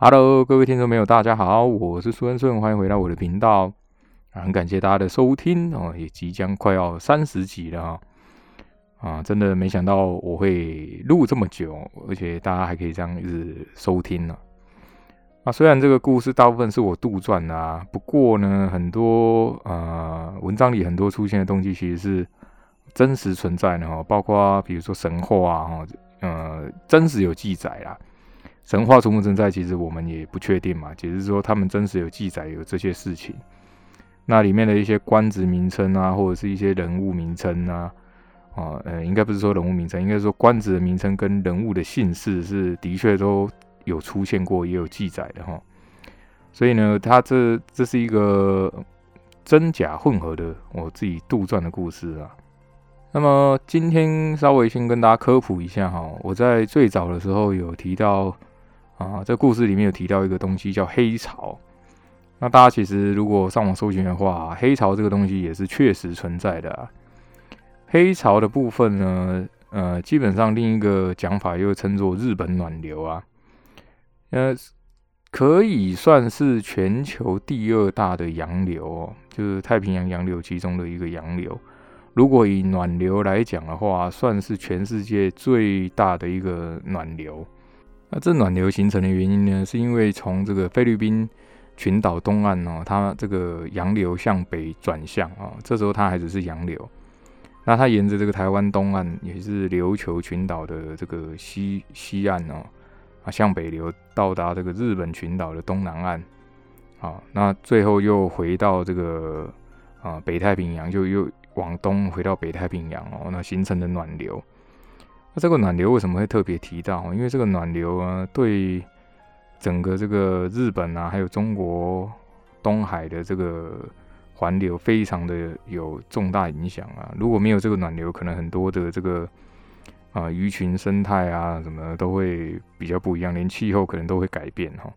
Hello，各位听众朋友，大家好，我是苏恩顺，欢迎回到我的频道。很感谢大家的收听哦，也即将快要三十集了啊！啊，真的没想到我会录这么久，而且大家还可以这样一直收听呢。啊，虽然这个故事大部分是我杜撰的啊，不过呢，很多呃文章里很多出现的东西其实是真实存在的哈，包括比如说神话啊，哈，呃，真实有记载啦。神话存不存在，其实我们也不确定嘛，只是说他们真实有记载有这些事情。那里面的一些官职名称啊，或者是一些人物名称啊，啊，呃，应该不是说人物名称，应该说官职的名称跟人物的姓氏是的确都有出现过，也有记载的哈。所以呢，它这这是一个真假混合的我自己杜撰的故事啊。那么今天稍微先跟大家科普一下哈，我在最早的时候有提到啊，这故事里面有提到一个东西叫黑潮。那大家其实如果上网搜寻的话，黑潮这个东西也是确实存在的。啊。黑潮的部分呢，呃，基本上另一个讲法又称作日本暖流啊，呃，可以算是全球第二大的洋流，哦，就是太平洋洋流其中的一个洋流。如果以暖流来讲的话，算是全世界最大的一个暖流。那这暖流形成的原因呢，是因为从这个菲律宾。群岛东岸哦，它这个洋流向北转向啊，这时候它还只是洋流。那它沿着这个台湾东岸，也是琉球群岛的这个西西岸哦，啊向北流到达这个日本群岛的东南岸，啊，那最后又回到这个啊北太平洋，就又往东回到北太平洋哦，那形成的暖流。那这个暖流为什么会特别提到？因为这个暖流啊，对。整个这个日本啊，还有中国东海的这个环流，非常的有重大影响啊。如果没有这个暖流，可能很多的这个啊鱼群生态啊什么都会比较不一样，连气候可能都会改变哈。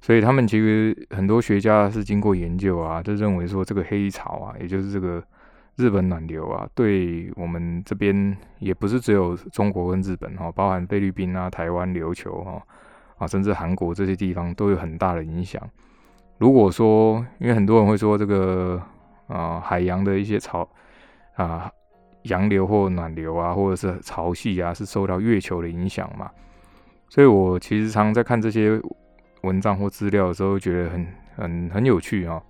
所以他们其实很多学家是经过研究啊，就认为说这个黑潮啊，也就是这个日本暖流啊，对我们这边也不是只有中国跟日本哈，包含菲律宾啊、台湾、琉球哈。啊，甚至韩国这些地方都有很大的影响。如果说，因为很多人会说这个啊，海洋的一些潮啊，洋流或暖流啊，或者是潮汐啊，是受到月球的影响嘛？所以我其实常在看这些文章或资料的时候，觉得很很很有趣啊。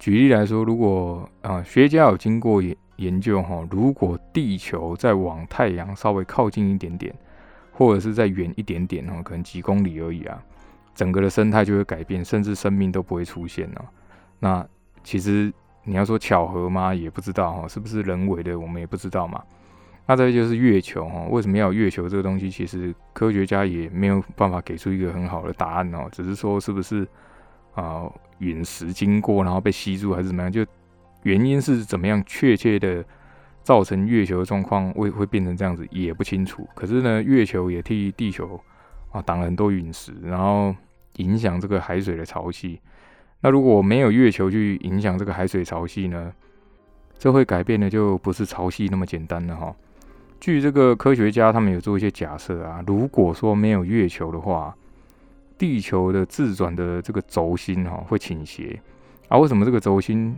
举例来说，如果啊，学家有经过研研究哈，如果地球再往太阳稍微靠近一点点。或者是再远一点点哦，可能几公里而已啊，整个的生态就会改变，甚至生命都不会出现了。那其实你要说巧合吗？也不知道哈，是不是人为的，我们也不知道嘛。那这就是月球哈，为什么要有月球这个东西？其实科学家也没有办法给出一个很好的答案哦，只是说是不是啊陨石经过然后被吸住还是怎么样？就原因是怎么样确切的？造成月球的状况会会变成这样子也不清楚。可是呢，月球也替地球啊挡了很多陨石，然后影响这个海水的潮汐。那如果没有月球去影响这个海水潮汐呢，这会改变的就不是潮汐那么简单了哈。据这个科学家他们有做一些假设啊，如果说没有月球的话，地球的自转的这个轴心哈会倾斜啊。为什么这个轴心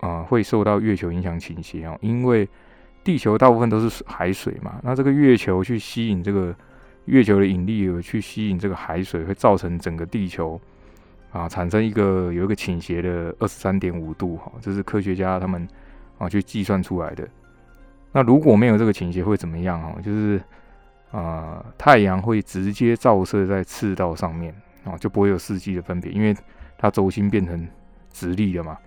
啊会受到月球影响倾斜啊？因为地球大部分都是海水嘛，那这个月球去吸引这个月球的引力有去吸引这个海水，会造成整个地球啊产生一个有一个倾斜的二十三点五度哈，这是科学家他们啊去计算出来的。那如果没有这个倾斜会怎么样哈？就是啊太阳会直接照射在赤道上面啊，就不会有四季的分别，因为它轴心变成直立了嘛。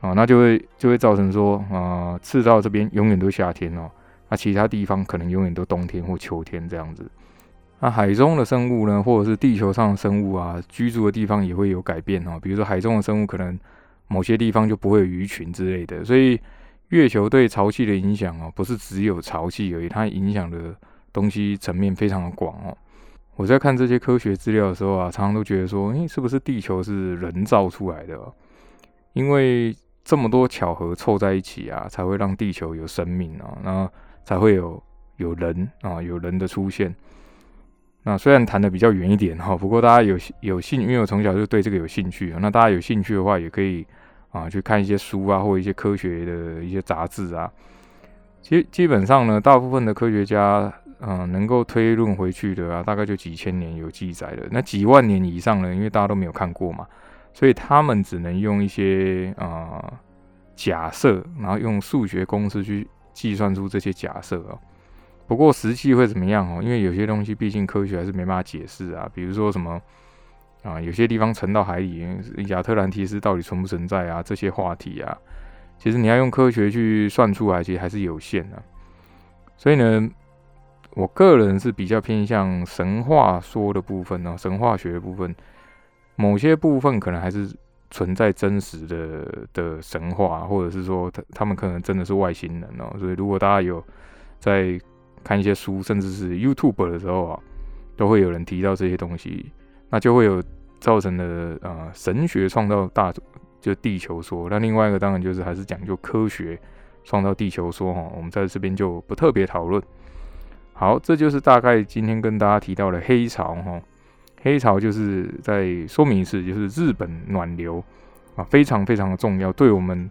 哦，那就会就会造成说，啊，赤道这边永远都夏天哦，那其他地方可能永远都冬天或秋天这样子。那海中的生物呢，或者是地球上的生物啊，居住的地方也会有改变哦。比如说海中的生物可能某些地方就不会有鱼群之类的。所以月球对潮汐的影响哦，不是只有潮汐而已，它影响的东西层面非常的广哦。我在看这些科学资料的时候啊，常常都觉得说，诶，是不是地球是人造出来的？因为这么多巧合凑在一起啊，才会让地球有生命啊，然后才会有有人啊，有人的出现。那虽然谈的比较远一点哈，不过大家有有兴，因为我从小就对这个有兴趣那大家有兴趣的话，也可以啊去看一些书啊，或者一些科学的一些杂志啊。基基本上呢，大部分的科学家，嗯，能够推论回去的啊，大概就几千年有记载的。那几万年以上呢，因为大家都没有看过嘛，所以他们只能用一些啊假设，然后用数学公式去计算出这些假设啊。不过实际会怎么样哦？因为有些东西毕竟科学还是没办法解释啊。比如说什么啊，有些地方沉到海里，亚特兰蒂斯到底存不存在啊？这些话题啊，其实你要用科学去算出来，其实还是有限的。所以呢，我个人是比较偏向神话说的部分哦，神话学的部分，某些部分可能还是存在真实的的神话，或者是说他他们可能真的是外星人哦。所以如果大家有在看一些书，甚至是 YouTube 的时候啊，都会有人提到这些东西，那就会有造成的呃神学创造大就地球说。那另外一个当然就是还是讲究科学创造地球说哈，我们在这边就不特别讨论。好，这就是大概今天跟大家提到的黑潮哈。黑潮就是在说明一次，就是日本暖流啊，非常非常的重要，对我们。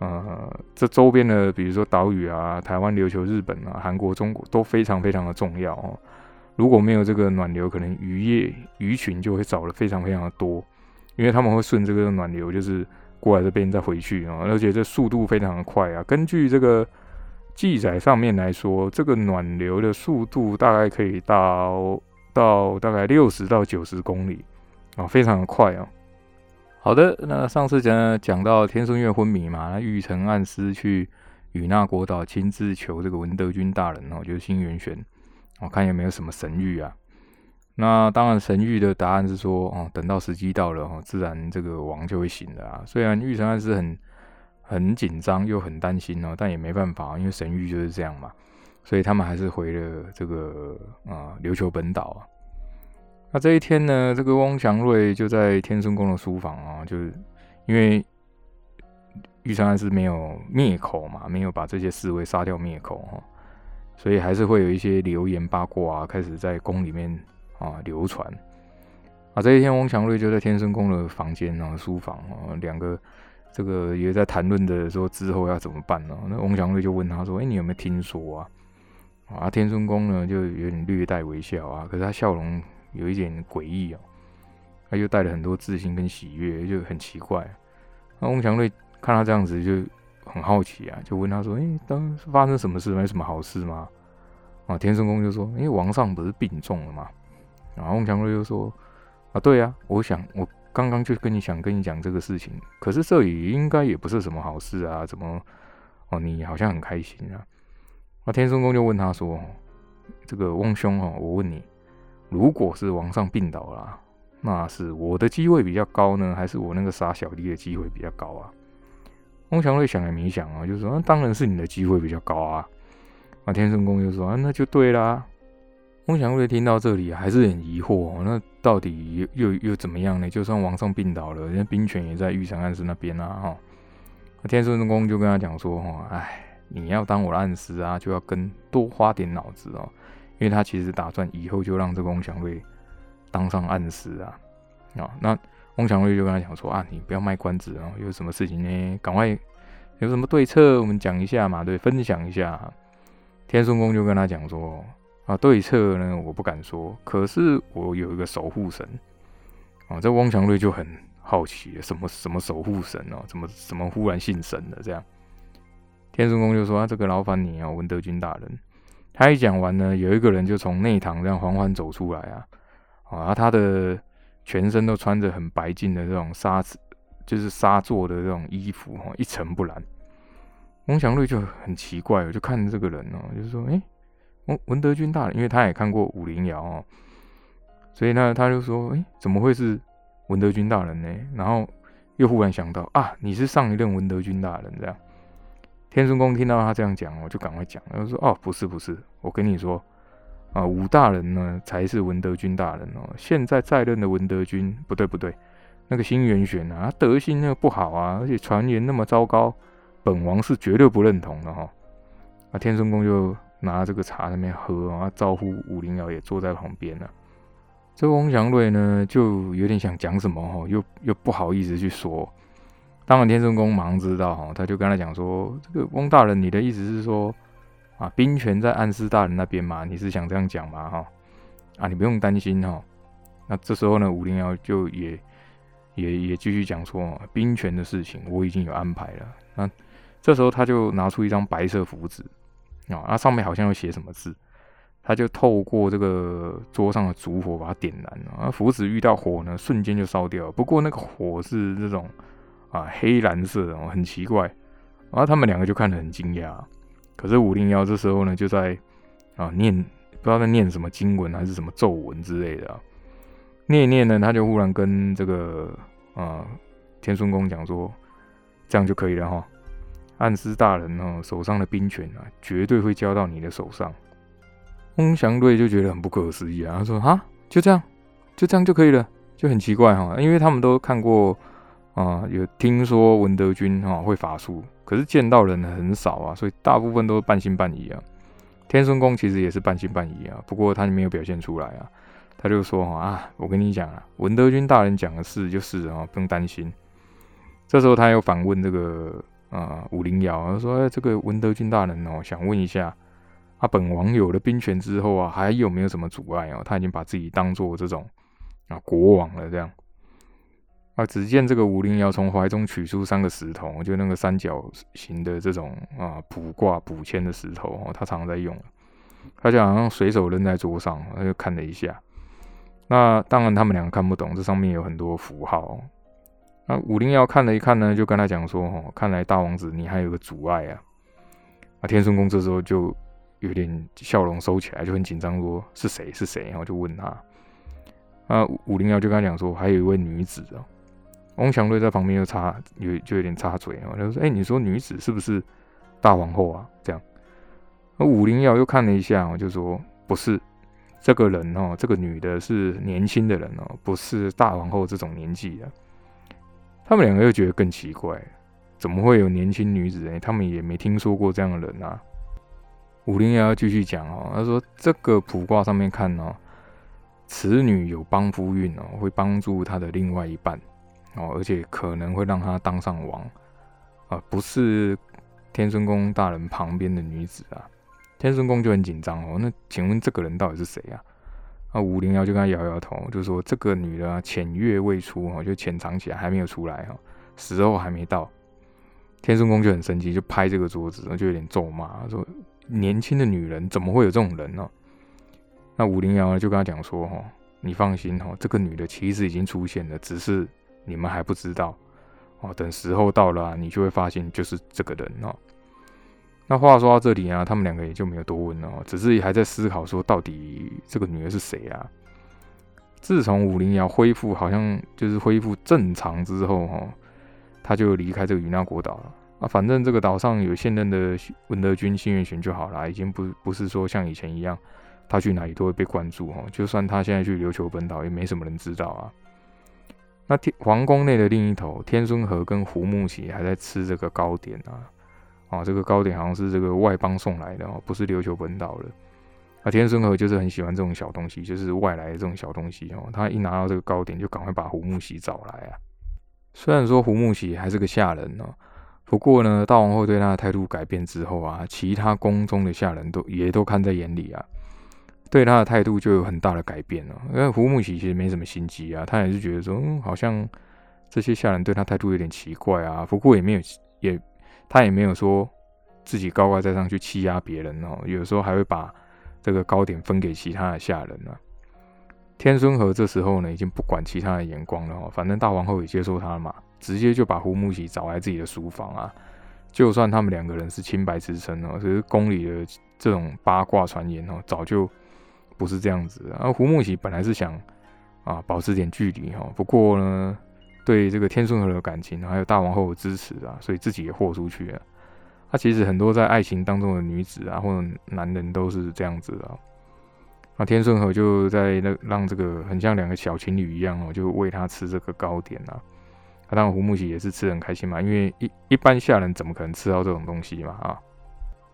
呃，这周边的，比如说岛屿啊，台湾、琉球、日本啊、韩国、中国都非常非常的重要哦。如果没有这个暖流，可能渔业鱼群就会少了非常非常的多，因为他们会顺这个暖流，就是过来这边再回去啊，而且这速度非常的快啊。根据这个记载上面来说，这个暖流的速度大概可以到到大概六十到九十公里啊，非常的快啊。好的，那上次讲讲到天孙月昏迷嘛，那玉成暗司去与那国岛亲自求这个文德军大人哦，就是新元玄，我看有没有什么神谕啊？那当然神谕的答案是说，哦，等到时机到了哦，自然这个王就会醒的啊。虽然玉成暗司很很紧张又很担心哦，但也没办法，因为神谕就是这样嘛，所以他们还是回了这个啊琉球本岛啊。那这一天呢，这个翁祥瑞就在天孙宫的书房啊，就是因为玉成安是没有灭口嘛，没有把这些侍卫杀掉灭口哈，所以还是会有一些流言八卦啊，开始在宫里面啊流传。啊，这一天翁祥瑞就在天孙宫的房间啊书房啊，两个这个也在谈论的说之后要怎么办呢？那翁祥瑞就问他说：“哎，你有没有听说啊？”啊，天孙宫呢就有点略带微笑啊，可是他笑容。有一点诡异哦，他又带了很多自信跟喜悦，就很奇怪。那翁祥瑞看他这样子，就很好奇啊，就问他说：“哎，当发生什么事？没什么好事吗？”啊，天顺公就说：“因为王上不是病重了嘛。”然后翁祥瑞就说：“啊，对呀，我想我刚刚就跟你想跟你讲这个事情，可是这里应该也不是什么好事啊，怎么？哦，你好像很开心啊。”那天顺公就问他说：“这个翁兄哦，我问你。”如果是王上病倒了，那是我的机会比较高呢，还是我那个傻小弟的机会比较高啊？翁祥瑞想也没想啊，就说：“那当然是你的机会比较高啊。”那天圣公就说：“啊，那就对啦。”翁祥瑞听到这里还是很疑惑，那到底又又又怎么样呢？就算王上病倒了，人家兵权也在玉成暗司那边啊，哈。那天圣公就跟他讲说：“哈，哎，你要当我的暗司啊，就要跟多花点脑子哦。”因为他其实打算以后就让这个翁祥瑞当上暗司啊，啊，那翁祥瑞就跟他讲说啊，你不要卖关子啊，有什么事情呢，赶快有什么对策，我们讲一下嘛，对，分享一下。天顺公就跟他讲说啊，对策呢，我不敢说，可是我有一个守护神啊。这翁祥瑞就很好奇，什么什么守护神哦，怎么怎么忽然信神了这样？天顺公就说啊，这个劳烦你啊，文德军大人。他一讲完呢，有一个人就从内堂这样缓缓走出来啊，啊，他的全身都穿着很白净的这种纱，就是纱做的这种衣服哈，一尘不染。翁祥瑞就很奇怪，就看这个人哦，就是说，哎，文文德军大人，因为他也看过武林谣哦，所以呢，他就说，哎，怎么会是文德军大人呢？然后又忽然想到啊，你是上一任文德军大人这样。天孙公听到他这样讲，我就赶快讲，他说：“哦，不是不是，我跟你说，啊，武大人呢才是文德军大人哦。现在在任的文德军，不对不对，那个新元玄啊，德行那个不好啊，而且传言那么糟糕，本王是绝对不认同的哈。”啊，天孙公就拿这个茶那边喝啊，招呼武灵瑶也坐在旁边呢。这翁祥瑞呢，就有点想讲什么哈，又又不好意思去说。当然，天顺宫忙知道哈，他就跟他讲说：“这个翁大人，你的意思是说，啊，兵权在安师大人那边嘛？你是想这样讲吗？哈，啊，你不用担心哈。那这时候呢，武灵瑶就也也也继续讲说，兵权的事情我已经有安排了。那这时候他就拿出一张白色符纸啊，那上面好像有写什么字。”他就透过这个桌上的烛火把它点燃了，啊，符纸遇到火呢，瞬间就烧掉。不过那个火是这种啊黑蓝色的，很奇怪。然后他们两个就看得很惊讶。可是五零幺这时候呢，就在啊念，不知道在念什么经文还是什么咒文之类的。念念呢，他就忽然跟这个啊天孙公讲说：“这样就可以了哈，暗司大人哦手上的兵权啊，绝对会交到你的手上。”翁祥瑞就觉得很不可思议啊，他说：“啊，就这样，就这样就可以了，就很奇怪哈，因为他们都看过啊，有听说文德军哈会法术，可是见到人很少啊，所以大部分都是半信半疑啊。天孙公其实也是半信半疑啊，不过他没有表现出来啊，他就说啊，我跟你讲啊，文德军大人讲的是就是啊，不用担心。这时候他又反问这个啊武灵瑶，说：哎，这个文德军大人哦，想问一下。”啊，本王有了兵权之后啊，还有没有什么阻碍哦？他已经把自己当做这种啊国王了，这样。啊，只见这个武灵瑶从怀中取出三个石头，就那个三角形的这种啊卜卦卜签的石头哦，他常常在用。他就好像随手扔在桌上，他就看了一下。那当然他们两个看不懂，这上面有很多符号。那武灵瑶看了一看呢，就跟他讲说：“哦，看来大王子你还有个阻碍啊。”啊，天顺宫这时候就。有点笑容收起来，就很紧张，说是谁是谁，然后就问他。啊，武灵瑶就跟他讲说，还有一位女子啊。翁祥瑞在旁边又插，有就有点插嘴啊，他说：“哎，你说女子是不是大皇后啊？”这样，那武灵瑶又看了一下，我就说：“不是，这个人哦，这个女的是年轻的人哦，不是大皇后这种年纪的。”他们两个又觉得更奇怪，怎么会有年轻女子？哎，他们也没听说过这样的人啊。武灵要继续讲哦，他说这个卜卦上面看哦，此女有帮夫运哦，会帮助她的另外一半哦，而且可能会让她当上王啊，不是天孙宫大人旁边的女子啊。天孙宫就很紧张哦，那请问这个人到底是谁啊？啊，武灵瑶就跟他摇摇头，就说这个女的潜月未出哦，就潜藏起来还没有出来哈，时候还没到。天孙宫就很生气，就拍这个桌子，就有点咒骂说。年轻的女人怎么会有这种人呢？那武灵瑶呢就跟他讲说：“哈，你放心哈，这个女的其实已经出现了，只是你们还不知道哦。等时候到了，你就会发现就是这个人哦。”那话说到这里啊，他们两个也就没有多问了，只是还在思考说到底这个女儿是谁啊？自从武灵瑶恢复好像就是恢复正常之后哈，他就离开这个雨那国岛了。啊，反正这个岛上有现任的文德军新月玄就好了，已经不不是说像以前一样，他去哪里都会被关注哈。就算他现在去琉球本岛，也没什么人知道啊。那天皇宫内的另一头，天孙和跟胡木喜还在吃这个糕点啊。啊，这个糕点好像是这个外邦送来的哦，不是琉球本岛的。啊，天孙和就是很喜欢这种小东西，就是外来的这种小东西哦。他一拿到这个糕点，就赶快把胡木喜找来啊。虽然说胡木喜还是个下人哦。不过呢，大王后对他的态度改变之后啊，其他宫中的下人都也都看在眼里啊，对他的态度就有很大的改变了。因为胡木喜其实没什么心机啊，他也是觉得说，嗯，好像这些下人对他态度有点奇怪啊。不过也没有也他也没有说自己高高在上去欺压别人哦，有时候还会把这个糕点分给其他的下人啊。天孙和这时候呢，已经不管其他的眼光了哦，反正大皇后也接受他了嘛。直接就把胡木喜找来自己的书房啊，就算他们两个人是清白之身哦，可是宫里的这种八卦传言哦，早就不是这样子。而胡木喜本来是想啊保持点距离哈，不过呢，对这个天顺和的感情还有大王后的支持啊，所以自己也豁出去了。他其实很多在爱情当中的女子啊，或者男人都是这样子的。那天顺和就在那让这个很像两个小情侣一样哦，就喂他吃这个糕点啊。当然胡木喜也是吃很开心嘛，因为一一般下人怎么可能吃到这种东西嘛啊？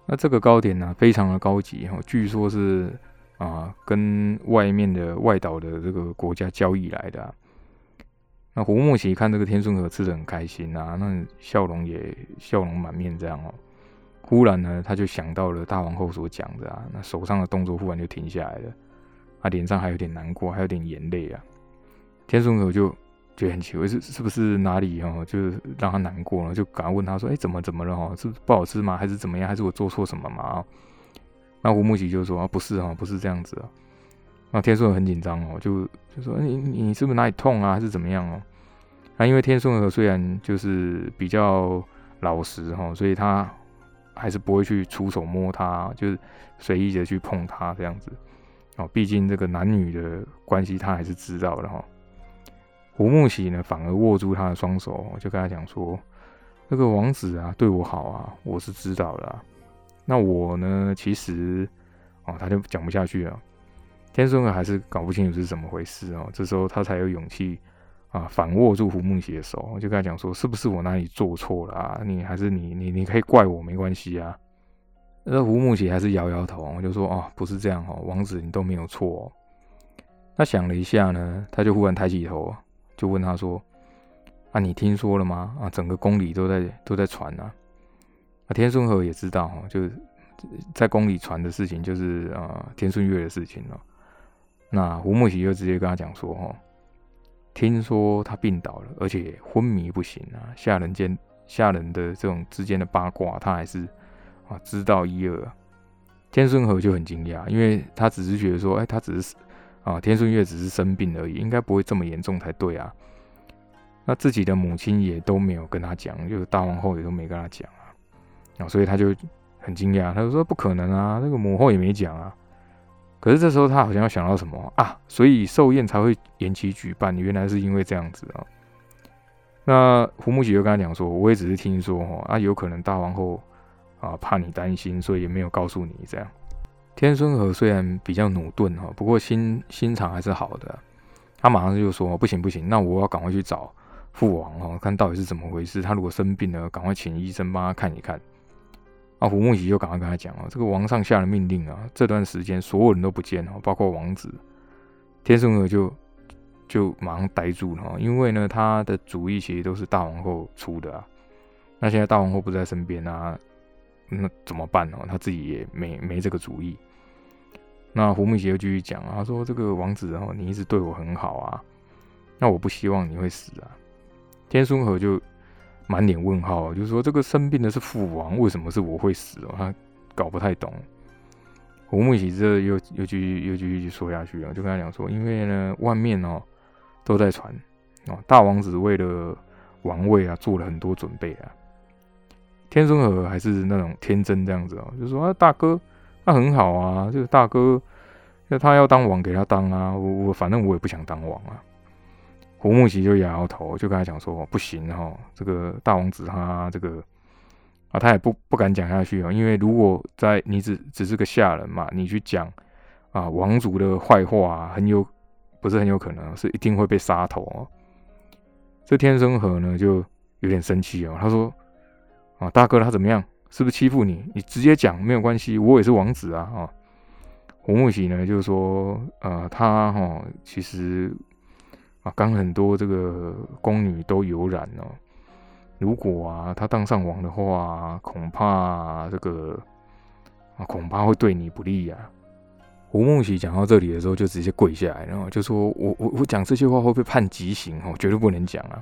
那这个糕点呢，非常的高级哈，据说是啊，跟外面的外岛的这个国家交易来的。那胡木喜看这个天顺和吃的很开心啊，那笑容也笑容满面这样哦。忽然呢，他就想到了大王后所讲的啊，那手上的动作忽然就停下来了，他脸上还有点难过，还有点眼泪啊。天顺和就觉得很奇怪，是是不是哪里哦，就是让他难过了，就赶快问他说：“哎，怎么怎么了？哈，是不好吃吗？还是怎么样？还是我做错什么吗？”那胡木奇就说：“啊，不是哈，不是这样子啊。”那天顺和很紧张哦，就就说你你是不是哪里痛啊，还是怎么样哦？那因为天顺和虽然就是比较老实哈，所以他还是不会去出手摸他，就是随意的去碰他这样子哦。毕竟这个男女的关系他还是知道的哈。胡木喜呢反而握住他的双手，就跟他讲说：“那个王子啊对我好啊，我是知道的。那我呢其实哦，他就讲不下去了。”天顺还是搞不清楚是怎么回事哦，这时候他才有勇气啊，反握住胡梦喜的手，就跟他讲说：“是不是我哪里做错了啊？你还是你你你可以怪我没关系啊。”那胡梦喜还是摇摇头，我就说：“哦，不是这样哦，王子你都没有错。”他想了一下呢，他就忽然抬起头，就问他说：“啊，你听说了吗？啊，整个宫里都在都在传啊。”啊，天顺和也知道哦，就在宫里传的事情，就是啊天顺月的事情了。那胡木喜就直接跟他讲说：“哈，听说他病倒了，而且昏迷不醒啊，下人间下人的这种之间的八卦，他还是啊知道一二。”天顺和就很惊讶，因为他只是觉得说：“哎，他只是啊天顺月只是生病而已，应该不会这么严重才对啊。”那自己的母亲也都没有跟他讲，就是大皇后也都没跟他讲啊，啊，所以他就很惊讶，他就说：“不可能啊，那个母后也没讲啊。”可是这时候他好像要想到什么啊，所以寿宴才会延期举办，原来是因为这样子啊。那胡木喜就跟他讲说，我也只是听说哈，啊有可能大王后啊怕你担心，所以也没有告诉你这样。天孙和虽然比较努钝哈，不过心心肠还是好的，他马上就说不行不行，那我要赶快去找父王哦，看到底是怎么回事。他如果生病了，赶快请医生帮他看一看。啊，胡木喜就赶快跟他讲哦，这个王上下了命令啊，这段时间所有人都不见哦，包括王子。天顺和就就马上呆住了，因为呢，他的主意其实都是大皇后出的啊。那现在大皇后不在身边啊，那怎么办呢？他自己也没没这个主意。那胡木喜又继续讲啊，他说：“这个王子哦，你一直对我很好啊，那我不希望你会死啊。”天孙和就。满脸问号，就是说这个生病的是父王，为什么是我会死哦？他搞不太懂。胡木喜这又又继续又继续说下去啊，就跟他讲说，因为呢，外面哦都在传哦，大王子为了王位啊做了很多准备啊。天孙和还是那种天真这样子哦，就说啊大哥，那很好啊，就是大哥，那他要当王给他当啊，我我反正我也不想当王啊。胡木喜就摇摇头，就跟他讲说：“不行哈，这个大王子他这个啊，他也不不敢讲下去啊，因为如果在你只只是个下人嘛，你去讲啊王族的坏话，很有不是很有可能是一定会被杀头哦。”这天生和呢就有点生气哦，他说：“啊大哥他怎么样？是不是欺负你？你直接讲没有关系，我也是王子啊啊！”胡木喜呢就是说：“呃，他哈其实。”啊，刚很多这个宫女都有染哦。如果啊，他当上王的话，恐怕这个啊，恐怕会对你不利呀。胡梦喜讲到这里的时候，就直接跪下来，然后就说：“我我我讲这些话会被判极刑哦，绝对不能讲啊。”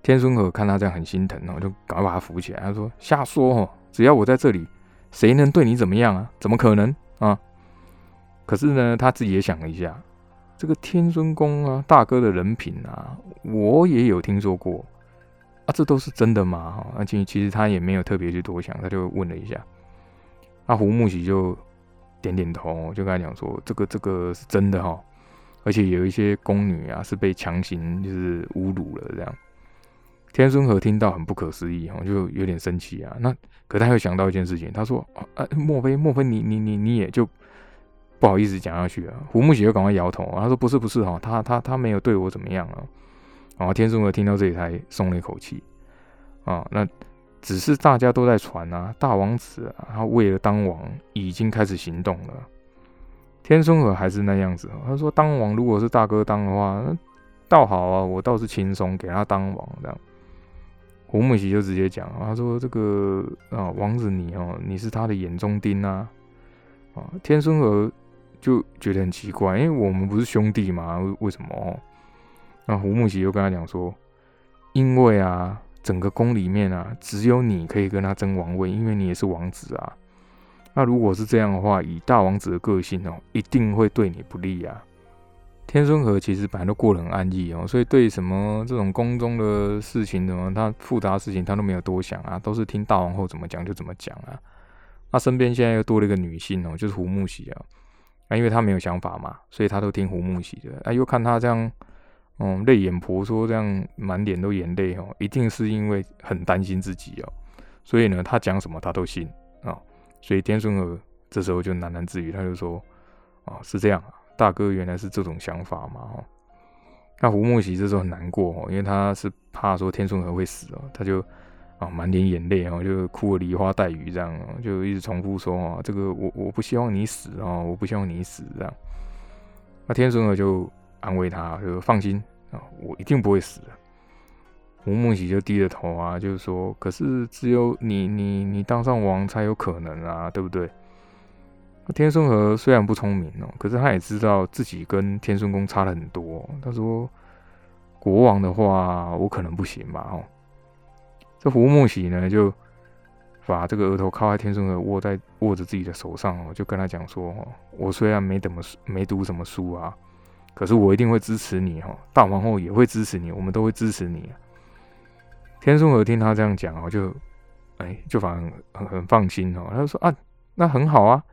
天孙和看他这样很心疼哦，就赶快把他扶起来。他说：“瞎说哦，只要我在这里，谁能对你怎么样啊？怎么可能啊？”可是呢，他自己也想了一下。这个天孙宫啊，大哥的人品啊，我也有听说过啊，这都是真的吗？哈，而且其实他也没有特别去多想，他就问了一下，那胡木喜就点点头，就跟他讲说，这个这个是真的哈，而且有一些宫女啊是被强行就是侮辱了这样。天孙和听到很不可思议哈，就有点生气啊。那可他又想到一件事情，他说啊，莫非莫非你你你你也就。不好意思讲下去啊，胡木喜就赶快摇头，他说不是不是哈，他他他没有对我怎么样啊。然后天顺和听到这里才松了一口气啊，那只是大家都在传啊，大王子啊，他为了当王已经开始行动了。天孙和还是那样子，他说当王如果是大哥当的话，那倒好啊，我倒是轻松给他当王这样。胡木喜就直接讲，他说这个啊王子你哦，你是他的眼中钉啊，啊天孙和就觉得很奇怪，因为我们不是兄弟嘛，为什么？那胡木喜又跟他讲说，因为啊整个宫里面啊只有你可以跟他争王位，因为你也是王子啊。那如果是这样的话，以大王子的个性哦，一定会对你不利啊。天孙和其实本来都过得很安逸哦，所以对什么这种宫中的事情，什么他复杂的事情，他都没有多想啊，都是听大王后怎么讲就怎么讲啊。他身边现在又多了一个女性哦，就是胡木喜啊。啊，因为他没有想法嘛，所以他都听胡木喜的。啊，又看他这样，嗯，泪眼婆娑，这样满脸都眼泪哦，一定是因为很担心自己哦。所以呢，他讲什么他都信啊。所以天孙儿这时候就喃喃自语，他就说：“啊，是这样，大哥原来是这种想法嘛。”哦，那胡木喜这时候很难过哦，因为他是怕说天孙儿会死哦，他就啊满脸眼泪哦，就哭得梨花带雨这样，就一直重复说：“啊，这个我我不希望你死啊，我不希望你死这样。”那天孙儿就安慰他，就放心啊，我一定不会死的。吴孟喜就低着头啊，就是说，可是只有你你你当上王才有可能啊，对不对？天孙和虽然不聪明哦，可是他也知道自己跟天孙公差了很多。他说，国王的话，我可能不行吧？哦，这胡梦喜呢，就把这个额头靠在天孙和握在握着自己的手上哦，就跟他讲说，哦，我虽然没怎么没读什么书啊，可是我一定会支持你哈，大皇后也会支持你，我们都会支持你。天孙和听他这样讲哦，就，哎，就反而很很放心哦。他就说啊，那很好啊，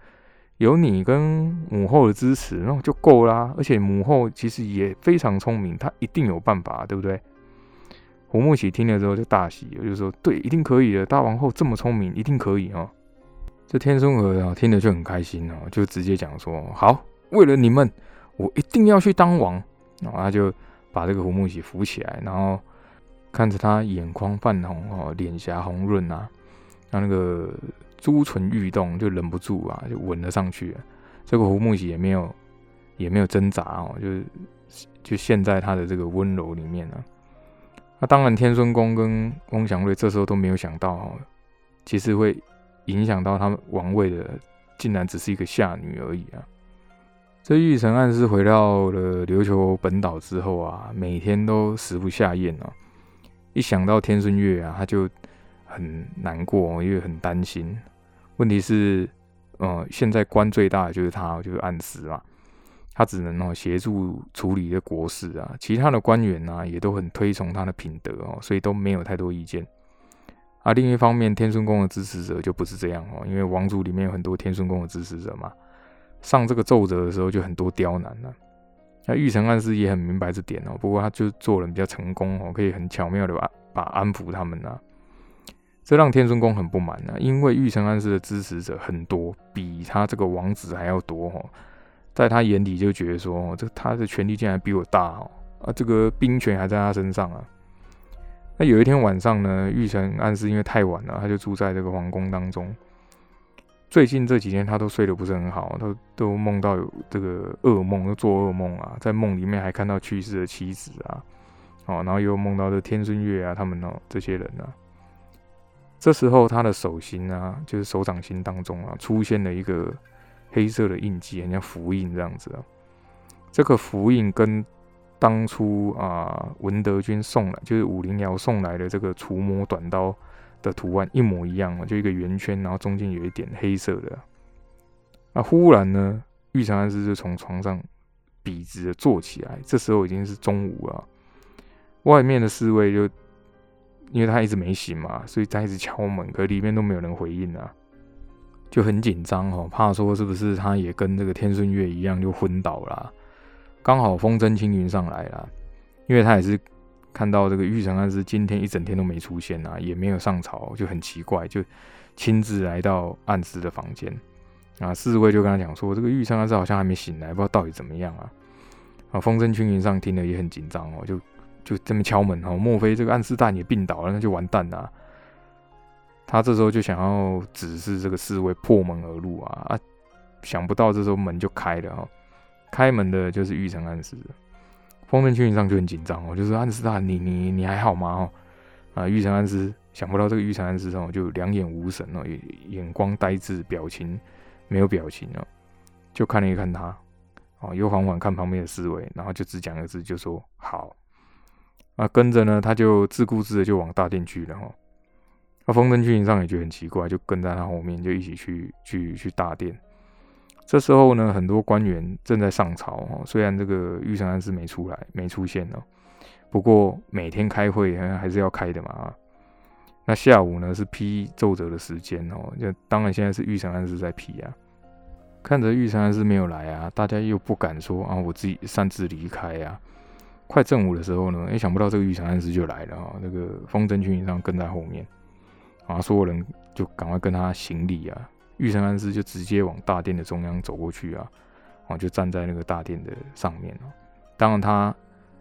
有你跟母后的支持，那就够啦。而且母后其实也非常聪明，她一定有办法，对不对？胡木喜听了之后就大喜，我就说对，一定可以的。大王后这么聪明，一定可以哦。这天孙和啊，听了就很开心哦，就直接讲说好，为了你们，我一定要去当王。然后他就把这个胡木喜扶起来，然后。看着他眼眶泛红哦，脸颊红润啊，他那个朱唇欲动，就忍不住啊，就吻了上去。这个胡木喜也没有也没有挣扎哦，就是就陷在他的这个温柔里面了。那当然，天孙公跟翁祥瑞这时候都没有想到，其实会影响到他们王位的，竟然只是一个下女而已啊。这玉成暗示回到了琉球本岛之后啊，每天都食不下咽啊。一想到天孙月啊，他就很难过，因为很担心。问题是，呃，现在官最大的就是他，就是暗司嘛，他只能哦协助处理这国事啊。其他的官员呢，也都很推崇他的品德哦，所以都没有太多意见。啊，另一方面，天孙宫的支持者就不是这样哦，因为王族里面有很多天孙宫的支持者嘛，上这个奏折的时候就很多刁难了。那玉成暗示也很明白这点哦，不过他就做人比较成功哦，可以很巧妙的把把安抚他们啊，这让天孙宫很不满啊，因为玉成暗示的支持者很多，比他这个王子还要多哦，在他眼里就觉得说，这他的权力竟然比我大哦，啊，这个兵权还在他身上啊。那有一天晚上呢，玉成暗示因为太晚了，他就住在这个皇宫当中。最近这几天他都睡得不是很好，都都梦到有这个噩梦，都做噩梦啊，在梦里面还看到去世的妻子啊，哦，然后又梦到这天孙月啊，他们哦这些人啊，这时候他的手心啊，就是手掌心当中啊，出现了一个黑色的印记，很像符印这样子啊。这个符印跟当初啊文德军送来，就是武陵瑶送来的这个除魔短刀。的图案一模一样啊就一个圆圈，然后中间有一点黑色的。那忽然呢，玉长安师就从床上笔直的坐起来。这时候已经是中午了，外面的侍卫就因为他一直没醒嘛，所以他一直敲门，可里面都没有人回应啊，就很紧张哦，怕说是不是他也跟这个天顺月一样就昏倒了。刚好风筝青云上来了，因为他也是。看到这个玉成安师今天一整天都没出现啊，也没有上朝，就很奇怪，就亲自来到暗司的房间啊。侍卫就跟他讲说，这个玉成安师好像还没醒来，不知道到底怎么样啊。啊，风声青云上听了也很紧张哦，就就这么敲门哦，莫非这个暗司大也病倒了，那就完蛋了。他这时候就想要指示这个侍卫破门而入啊啊，想不到这时候门就开了哈，开门的就是玉成暗司。丰臣群上就很紧张哦，就是暗司大你你你还好吗？哦，啊，玉成暗司想不到这个玉成暗司哦，就两眼无神哦，眼光呆滞，表情没有表情哦，就看了一看他，哦，又缓缓看旁边的侍卫，然后就只讲一个字，就说好。啊，跟着呢，他就自顾自的就往大殿去了哈。那丰臣群上也觉得很奇怪，就跟在他后面，就一起去去去大殿。这时候呢，很多官员正在上朝哈。虽然这个玉成安是没出来，没出现哦，不过每天开会还是要开的嘛。那下午呢是批奏折的时间哦，就当然现在是玉成安是在批啊。看着玉成安是没有来啊，大家又不敢说啊，我自己擅自离开啊。快正午的时候呢，也想不到这个玉成安师就来了啊。那个风筝群上跟在后面啊，所有人就赶快跟他行礼啊。玉成安师就直接往大殿的中央走过去啊，啊，就站在那个大殿的上面啊。当然他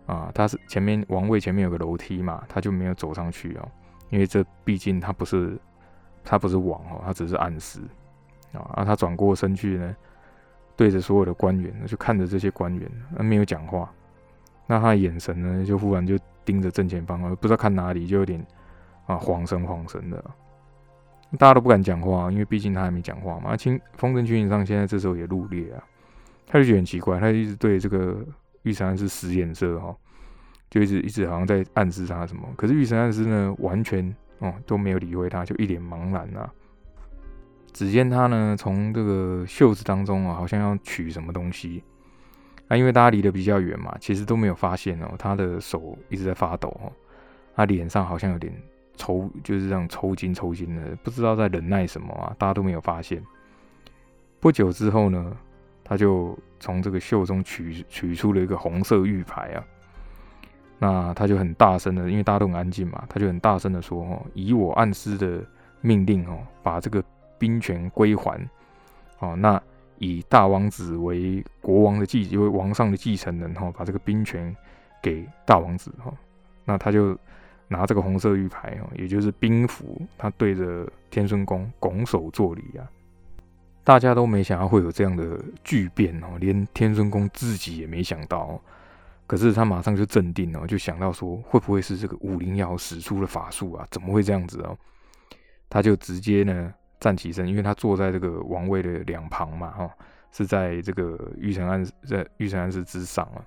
啊，他是前面王位前面有个楼梯嘛，他就没有走上去啊，因为这毕竟他不是他不是王哦，他只是暗司啊。啊，他转过身去呢，对着所有的官员，就看着这些官员，没有讲话。那他的眼神呢，就忽然就盯着正前方，不知道看哪里，就有点啊慌神慌神的。大家都不敢讲话，因为毕竟他还没讲话嘛。而清丰臣军营上现在这时候也入列啊，他就觉得很奇怪，他就一直对这个玉成安师使眼色哈，就一直一直好像在暗示他什么。可是玉成安师呢，完全哦都没有理会他，就一脸茫然啊。只见他呢，从这个袖子当中啊，好像要取什么东西。那因为大家离得比较远嘛，其实都没有发现哦，他的手一直在发抖哦，他脸上好像有点。抽就是这样抽筋抽筋的，不知道在忍耐什么啊，大家都没有发现。不久之后呢，他就从这个袖中取取出了一个红色玉牌啊，那他就很大声的，因为大家都很安静嘛，他就很大声的说：“哦，以我暗司的命令哦，把这个兵权归还哦，那以大王子为国王的继为王上的继承人哈，把这个兵权给大王子哈，那他就。”拿这个红色玉牌哦，也就是兵符，他对着天孙宫拱手作礼啊。大家都没想到会有这样的巨变哦，连天孙宫自己也没想到。可是他马上就镇定了，就想到说，会不会是这个武灵瑶使出了法术啊？怎么会这样子哦？他就直接呢站起身，因为他坐在这个王位的两旁嘛，哈，是在这个玉成安在玉成安寺之上啊。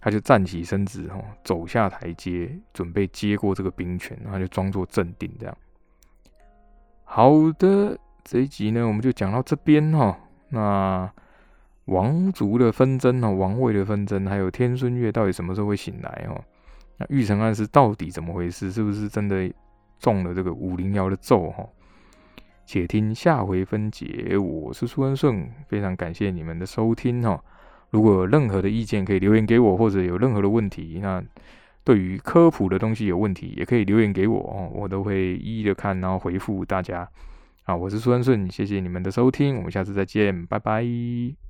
他就站起身子，哈，走下台阶，准备接过这个兵权，然后就装作镇定，这样。好的，这一集呢，我们就讲到这边哈。那王族的纷争哦，王位的纷争，还有天孙月到底什么时候会醒来哦？那玉成案是到底怎么回事？是不是真的中了这个五灵瑶的咒哈？且听下回分解。我是苏恩顺，非常感谢你们的收听哈。如果有任何的意见，可以留言给我，或者有任何的问题，那对于科普的东西有问题，也可以留言给我哦，我都会一一的看，然后回复大家。好，我是苏恩顺，谢谢你们的收听，我们下次再见，拜拜。